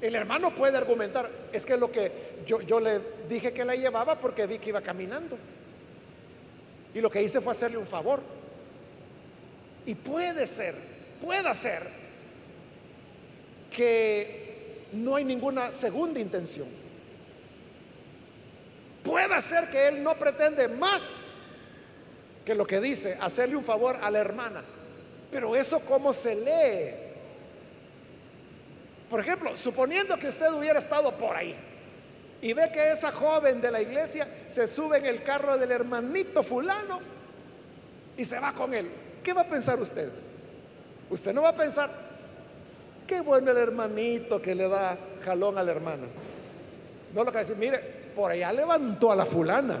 El hermano puede argumentar, es que lo que yo, yo le dije que la llevaba porque vi que iba caminando. Y lo que hice fue hacerle un favor. Y puede ser, puede ser que no hay ninguna segunda intención. Puede ser que él no pretende más que lo que dice, hacerle un favor a la hermana. Pero eso cómo se lee. Por ejemplo, suponiendo que usted hubiera estado por ahí y ve que esa joven de la iglesia se sube en el carro del hermanito fulano y se va con él. ¿Qué va a pensar usted? Usted no va a pensar, Qué bueno el hermanito que le da jalón a la hermana. No lo que decir, mire, por allá levantó a la fulana.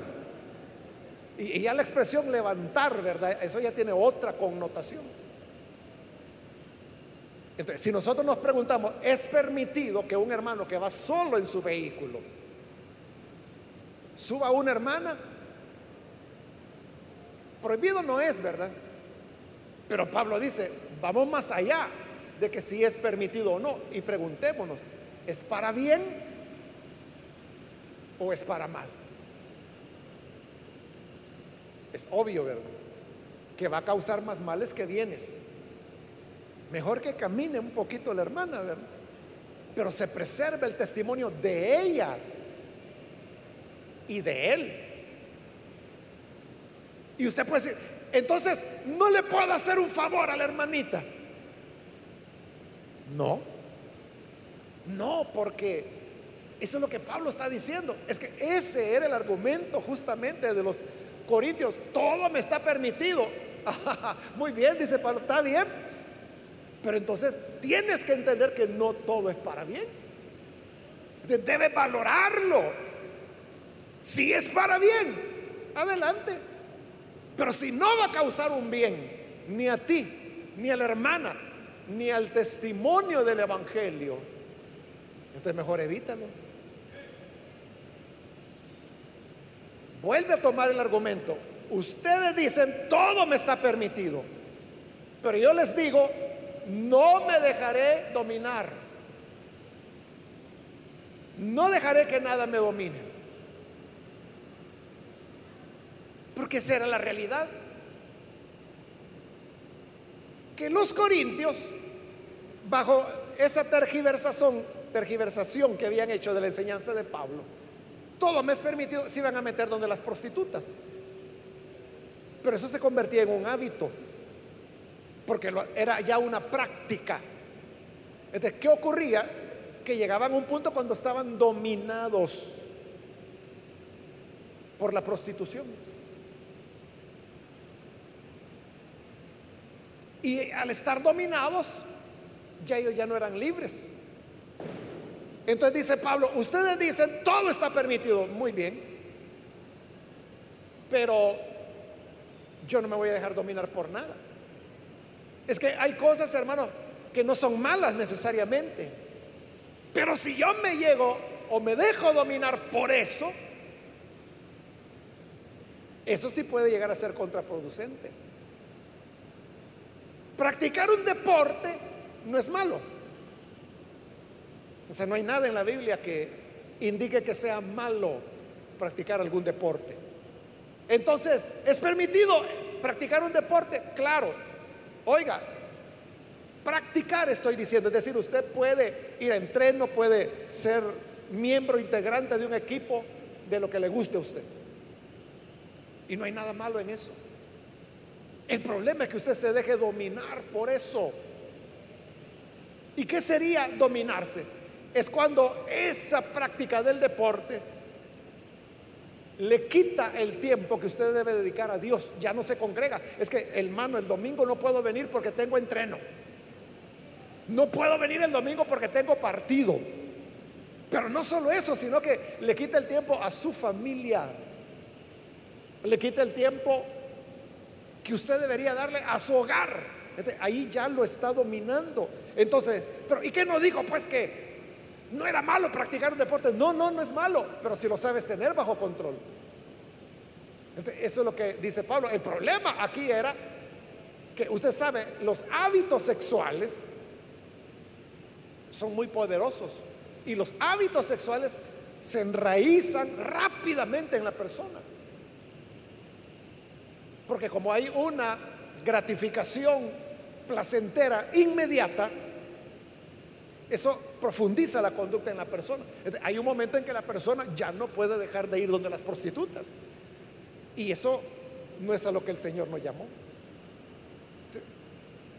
Y, ya la expresión levantar, ¿verdad? Eso ya tiene otra connotación. Entonces, si nosotros nos preguntamos, ¿es permitido que un hermano que va solo en su vehículo suba a una hermana? Prohibido no es, ¿verdad? Pero Pablo dice, vamos más allá de que si es permitido o no. Y preguntémonos, ¿es para bien o es para mal? Es obvio, ¿verdad? Que va a causar más males que bienes. Mejor que camine un poquito la hermana, ¿verdad? Pero se preserva el testimonio de ella y de él. Y usted puede decir, entonces no le puedo hacer un favor a la hermanita. No, no, porque eso es lo que Pablo está diciendo. Es que ese era el argumento justamente de los corintios. Todo me está permitido. <laughs> Muy bien, dice Pablo, está bien. Pero entonces tienes que entender que no todo es para bien. Debe valorarlo. Si es para bien, adelante. Pero si no va a causar un bien, ni a ti, ni a la hermana, ni al testimonio del Evangelio, entonces mejor evítalo. Vuelve a tomar el argumento. Ustedes dicen, todo me está permitido. Pero yo les digo, no me dejaré dominar. No dejaré que nada me domine. Porque esa era la realidad. Que los corintios, bajo esa tergiversación, tergiversación que habían hecho de la enseñanza de Pablo, todo me es permitido, se iban a meter donde las prostitutas. Pero eso se convertía en un hábito, porque era ya una práctica. Entonces, ¿qué ocurría? Que llegaban a un punto cuando estaban dominados por la prostitución. Y al estar dominados, ya ellos ya no eran libres. Entonces dice Pablo, ustedes dicen, todo está permitido, muy bien, pero yo no me voy a dejar dominar por nada. Es que hay cosas, hermanos, que no son malas necesariamente, pero si yo me llego o me dejo dominar por eso, eso sí puede llegar a ser contraproducente. Practicar un deporte no es malo. O sea, no hay nada en la Biblia que indique que sea malo practicar algún deporte. Entonces, ¿es permitido practicar un deporte? Claro. Oiga, practicar estoy diciendo, es decir, usted puede ir a entreno, puede ser miembro integrante de un equipo de lo que le guste a usted. Y no hay nada malo en eso. El problema es que usted se deje dominar por eso. ¿Y qué sería dominarse? Es cuando esa práctica del deporte le quita el tiempo que usted debe dedicar a Dios. Ya no se congrega. Es que, hermano, el domingo no puedo venir porque tengo entreno. No puedo venir el domingo porque tengo partido. Pero no solo eso, sino que le quita el tiempo a su familia. Le quita el tiempo que usted debería darle a su hogar. Este, ahí ya lo está dominando. Entonces, pero ¿y qué no digo? Pues que no era malo practicar un deporte. No, no, no es malo, pero si lo sabes tener bajo control. Eso es lo que dice Pablo. El problema aquí era que usted sabe, los hábitos sexuales son muy poderosos y los hábitos sexuales se enraizan rápidamente en la persona. Porque como hay una gratificación placentera inmediata, eso profundiza la conducta en la persona. Hay un momento en que la persona ya no puede dejar de ir donde las prostitutas. Y eso no es a lo que el Señor nos llamó.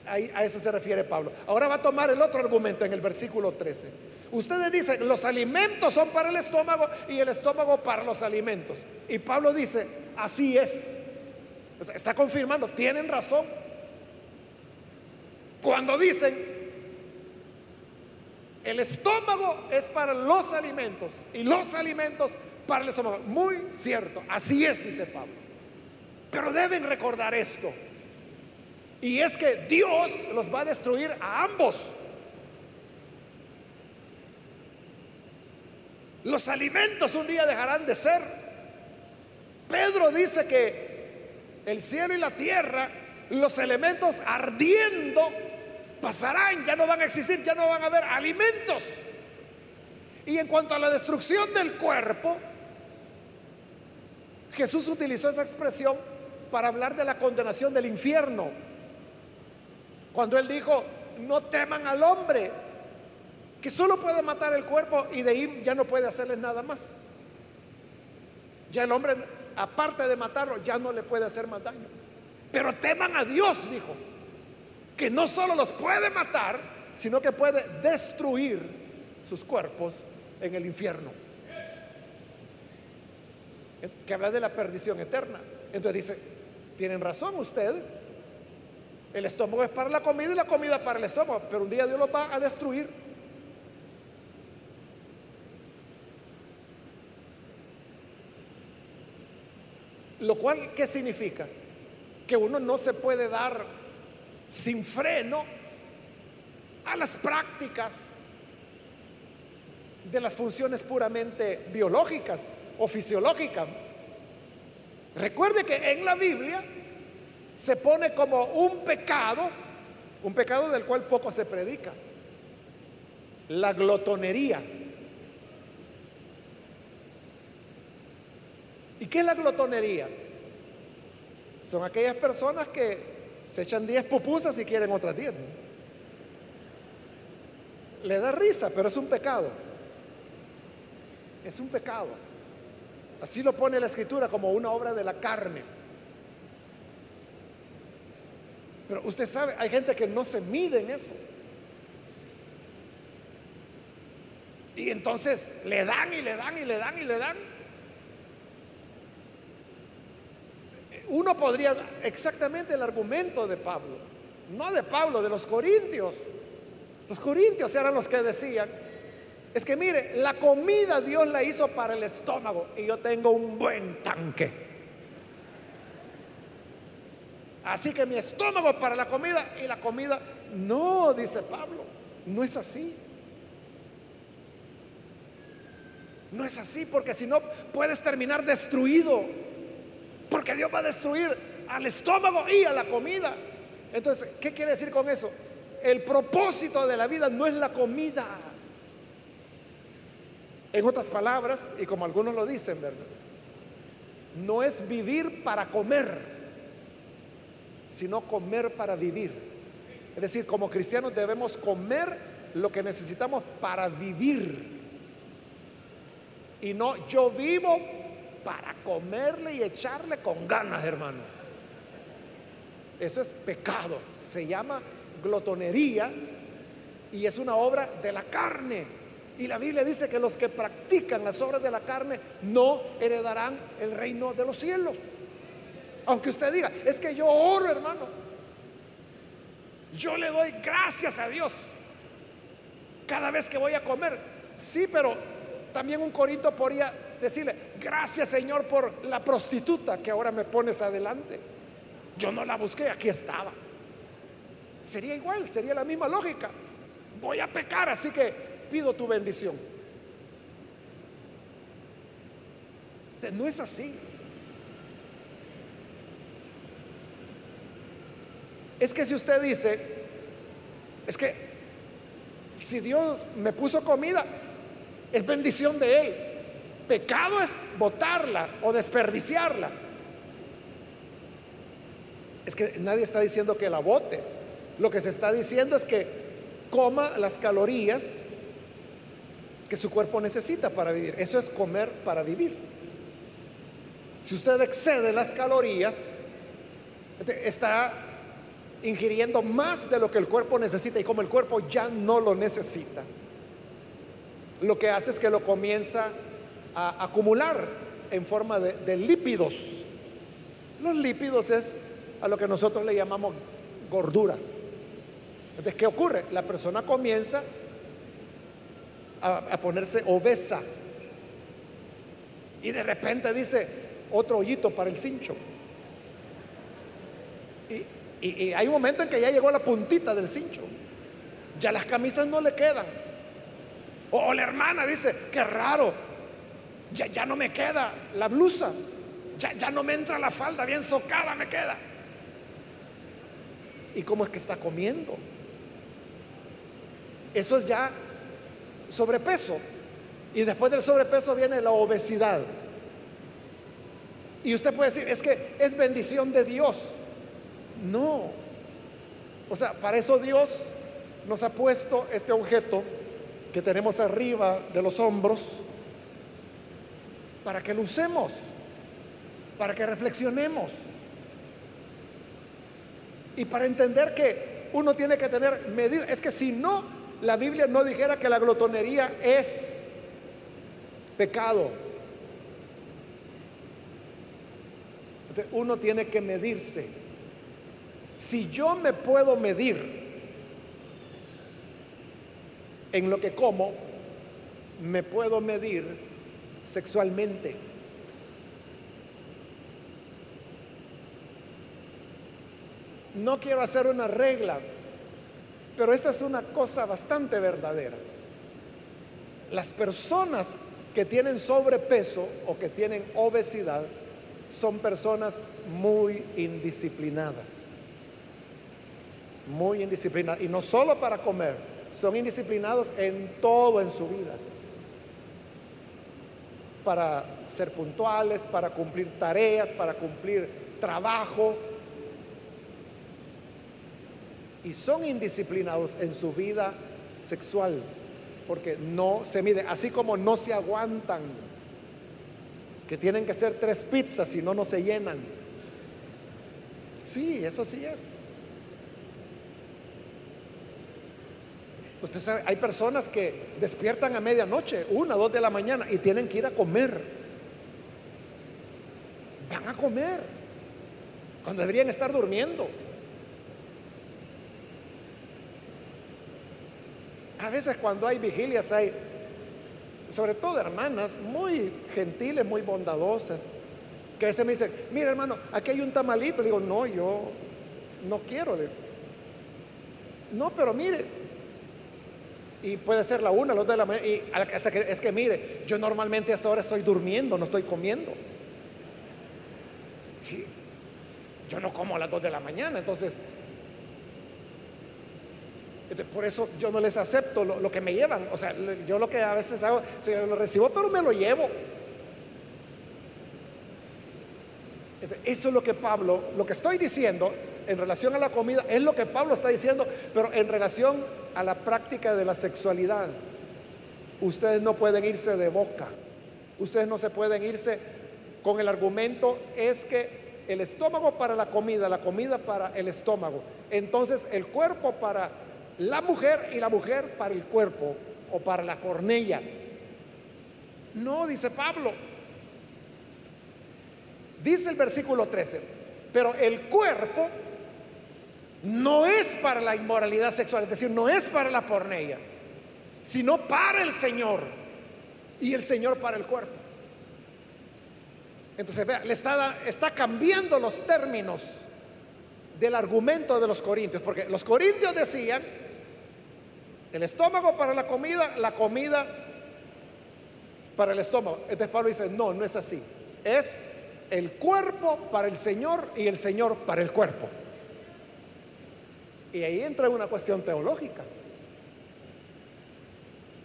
a eso se refiere Pablo. Ahora va a tomar el otro argumento en el versículo 13. Ustedes dicen, los alimentos son para el estómago y el estómago para los alimentos. Y Pablo dice, así es está confirmando, tienen razón. Cuando dicen, el estómago es para los alimentos y los alimentos para el estómago. Muy cierto, así es, dice Pablo. Pero deben recordar esto. Y es que Dios los va a destruir a ambos. Los alimentos un día dejarán de ser. Pedro dice que el cielo y la tierra, los elementos ardiendo, pasarán, ya no van a existir, ya no van a haber alimentos. Y en cuanto a la destrucción del cuerpo, Jesús utilizó esa expresión para hablar de la condenación del infierno. Cuando él dijo, no teman al hombre, que solo puede matar el cuerpo y de ahí ya no puede hacerle nada más. Ya el hombre, aparte de matarlo, ya no le puede hacer más daño. Pero teman a Dios, dijo, que no solo los puede matar, sino que puede destruir sus cuerpos en el infierno. Que habla de la perdición eterna. Entonces dice, tienen razón ustedes. El estómago es para la comida y la comida para el estómago, pero un día Dios los va a destruir. Lo cual, ¿qué significa? Que uno no se puede dar sin freno a las prácticas de las funciones puramente biológicas o fisiológicas. Recuerde que en la Biblia se pone como un pecado, un pecado del cual poco se predica, la glotonería. ¿Y qué es la glotonería? Son aquellas personas que se echan 10 pupusas y quieren otras 10. Le da risa, pero es un pecado. Es un pecado. Así lo pone la escritura como una obra de la carne. Pero usted sabe, hay gente que no se mide en eso. Y entonces le dan y le dan y le dan y le dan. Uno podría, exactamente el argumento de Pablo, no de Pablo, de los corintios. Los corintios eran los que decían, es que mire, la comida Dios la hizo para el estómago y yo tengo un buen tanque. Así que mi estómago para la comida y la comida, no, dice Pablo, no es así. No es así, porque si no puedes terminar destruido. Porque Dios va a destruir al estómago y a la comida. Entonces, ¿qué quiere decir con eso? El propósito de la vida no es la comida. En otras palabras, y como algunos lo dicen, ¿verdad? No es vivir para comer, sino comer para vivir. Es decir, como cristianos debemos comer lo que necesitamos para vivir. Y no yo vivo para comerle y echarle con ganas, hermano. Eso es pecado. Se llama glotonería y es una obra de la carne. Y la Biblia dice que los que practican las obras de la carne no heredarán el reino de los cielos. Aunque usted diga, es que yo oro, hermano. Yo le doy gracias a Dios cada vez que voy a comer. Sí, pero también un corinto podría decirle, gracias Señor por la prostituta que ahora me pones adelante. Yo no la busqué, aquí estaba. Sería igual, sería la misma lógica. Voy a pecar, así que pido tu bendición. No es así. Es que si usted dice, es que si Dios me puso comida, es bendición de Él. Pecado es botarla o desperdiciarla. Es que nadie está diciendo que la bote. Lo que se está diciendo es que coma las calorías que su cuerpo necesita para vivir. Eso es comer para vivir. Si usted excede las calorías, está ingiriendo más de lo que el cuerpo necesita y como el cuerpo ya no lo necesita, lo que hace es que lo comienza a acumular en forma de, lípidos. Los lípidos es a lo que nosotros le llamamos gordura. Entonces, ¿qué ocurre? La persona comienza a, ponerse obesa y de repente dice otro hoyito para el cincho. Y, hay un momento en que ya llegó la puntita del cincho. Ya las camisas no le quedan. O, o la hermana dice, qué raro, ya, ya no me queda la blusa, ya, ya no me entra la falda, bien socada me queda. ¿Y cómo es que está comiendo? Eso es ya sobrepeso. Y después del sobrepeso viene la obesidad. Y usted puede decir, es que es bendición de Dios. No. O sea, para eso Dios nos ha puesto este objeto que tenemos arriba de los hombros para que lo usemos, para que reflexionemos y para entender que uno tiene que tener medidas. Es que si no, la Biblia no dijera que la glotonería es pecado. uno tiene que medirse. Si yo me puedo medir en lo que como, me puedo medir sexualmente. No quiero hacer una regla, pero esta es una cosa bastante verdadera. Las personas que tienen sobrepeso o que tienen obesidad son personas muy indisciplinadas. Muy indisciplinadas. Y no solo para comer, son indisciplinados en todo en su vida. Para ser puntuales, para cumplir tareas, para cumplir trabajo. Y son indisciplinados en su vida sexual, porque no se mide, así como no se aguantan, que tienen que ser tres pizzas, si no, no se llenan. Sí, eso sí es. Usted sabe, hay personas que despiertan a medianoche, una, dos de la mañana, y tienen que ir a comer. Van a comer, cuando deberían estar durmiendo. A veces cuando hay vigilias hay, sobre todo hermanas, muy gentiles, muy bondadosas, que a veces me dicen, mira hermano, aquí hay un tamalito. Le digo, no, yo no quiero. No, pero mire, y puede ser la una, la otra de la mañana. Y es que mire, yo normalmente hasta ahora estoy durmiendo, no estoy comiendo. Sí, yo no como a las dos de la mañana, entonces, este, por eso yo no les acepto lo, que me llevan. O sea, yo lo que a veces hago, si lo recibo, pero me lo llevo. Este, eso es lo que Pablo, lo que estoy diciendo en relación a la comida, es lo que Pablo está diciendo, pero en relación a la práctica de la sexualidad, ustedes no pueden irse de boca, ustedes no se pueden irse con el argumento, es que el estómago para la comida, la comida para el estómago, entonces el cuerpo para la mujer y la mujer para el cuerpo o para la cornella. No, dice Pablo. Dice el versículo 13, pero el cuerpo no es para la inmoralidad sexual, es decir, no es para la pornella, sino para el Señor y el Señor para el cuerpo. Entonces, vea, le está, está cambiando los términos del argumento de los corintios, porque los corintios decían, el estómago para la comida, la comida para el estómago. Entonces Pablo dice, no, no es así. Es el cuerpo para el Señor y el Señor para el cuerpo. Y ahí entra una cuestión teológica.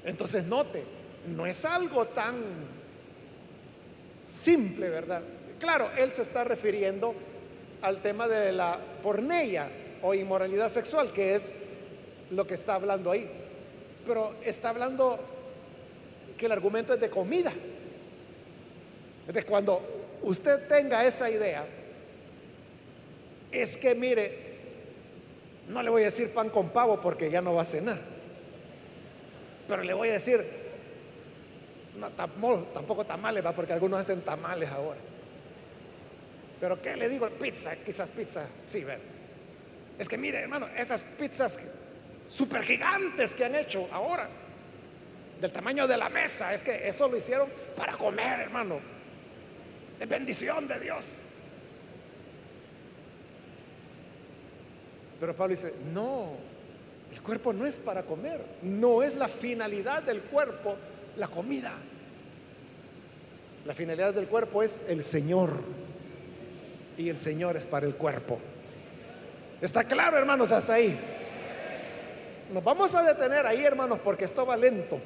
Entonces note, no es algo tan simple, ¿verdad? Claro, él se está refiriendo al tema de la porneia o inmoralidad sexual, que es lo que está hablando ahí. Pero está hablando que el argumento es de comida. Entonces, cuando usted tenga esa idea, es que mire, no le voy a decir pan con pavo porque ya no va a cenar. Pero le voy a decir, no, tampoco, tamales, va, porque algunos hacen tamales ahora. Pero ¿qué le digo? Pizza, quizás pizza, sí, ver. Es que mire, hermano, esas pizzas super gigantes que han hecho ahora, del tamaño de la mesa, es que eso lo hicieron para comer, hermano. Es bendición de Dios. Pero Pablo dice, no, el cuerpo no es para comer, no es la finalidad del cuerpo la comida. La finalidad del cuerpo es el Señor y el Señor es para el cuerpo. ¿Está claro, hermanos, hasta ahí? Nos vamos a detener ahí, hermanos, porque esto va lento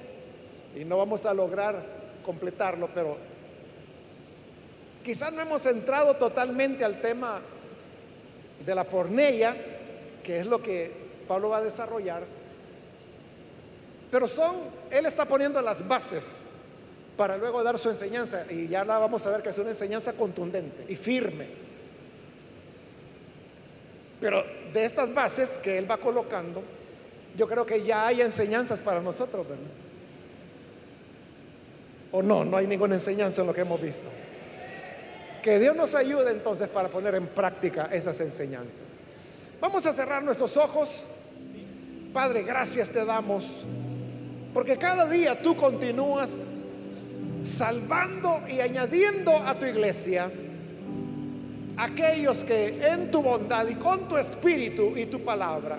y no vamos a lograr completarlo, pero Quizás no hemos entrado totalmente al tema de la pornella, que es lo que Pablo va a desarrollar, pero son, él está poniendo las bases para luego dar su enseñanza y ya la vamos a ver que es una enseñanza contundente y firme. Pero de estas bases que él va colocando, yo creo que ya hay enseñanzas para nosotros, ¿verdad? O no, no hay ninguna enseñanza en lo que hemos visto. Que Dios nos ayude entonces para poner en práctica esas enseñanzas. Vamos a cerrar nuestros ojos. Padre, gracias te damos. Porque cada día tú continúas salvando y añadiendo a tu iglesia aquellos que en tu bondad y con tu espíritu y tu palabra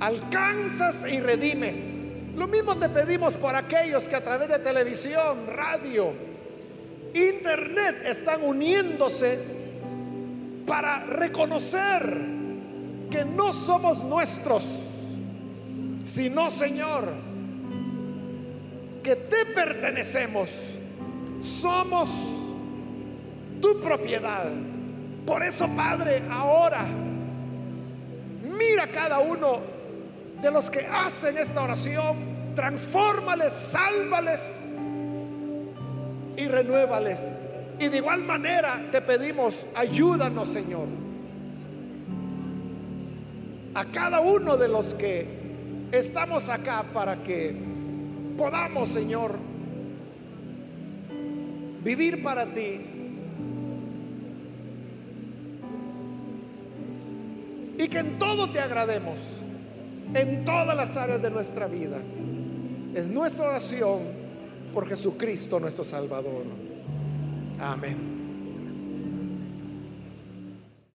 alcanzas y redimes. Lo mismo te pedimos por aquellos que a través de televisión, radio, internet están uniéndose para reconocer que no somos nuestros, sino Señor, que te pertenecemos, somos tu propiedad. Por eso, Padre, ahora mira cada uno de los que hacen esta oración, transfórmales, sálvales y renuévales. Y de igual manera te pedimos, ayúdanos, Señor, a cada uno de los que estamos acá para que podamos, Señor, vivir para ti. Y que en todo te agrademos en todas las áreas de nuestra vida. Es nuestra oración por Jesucristo nuestro Salvador. Amén.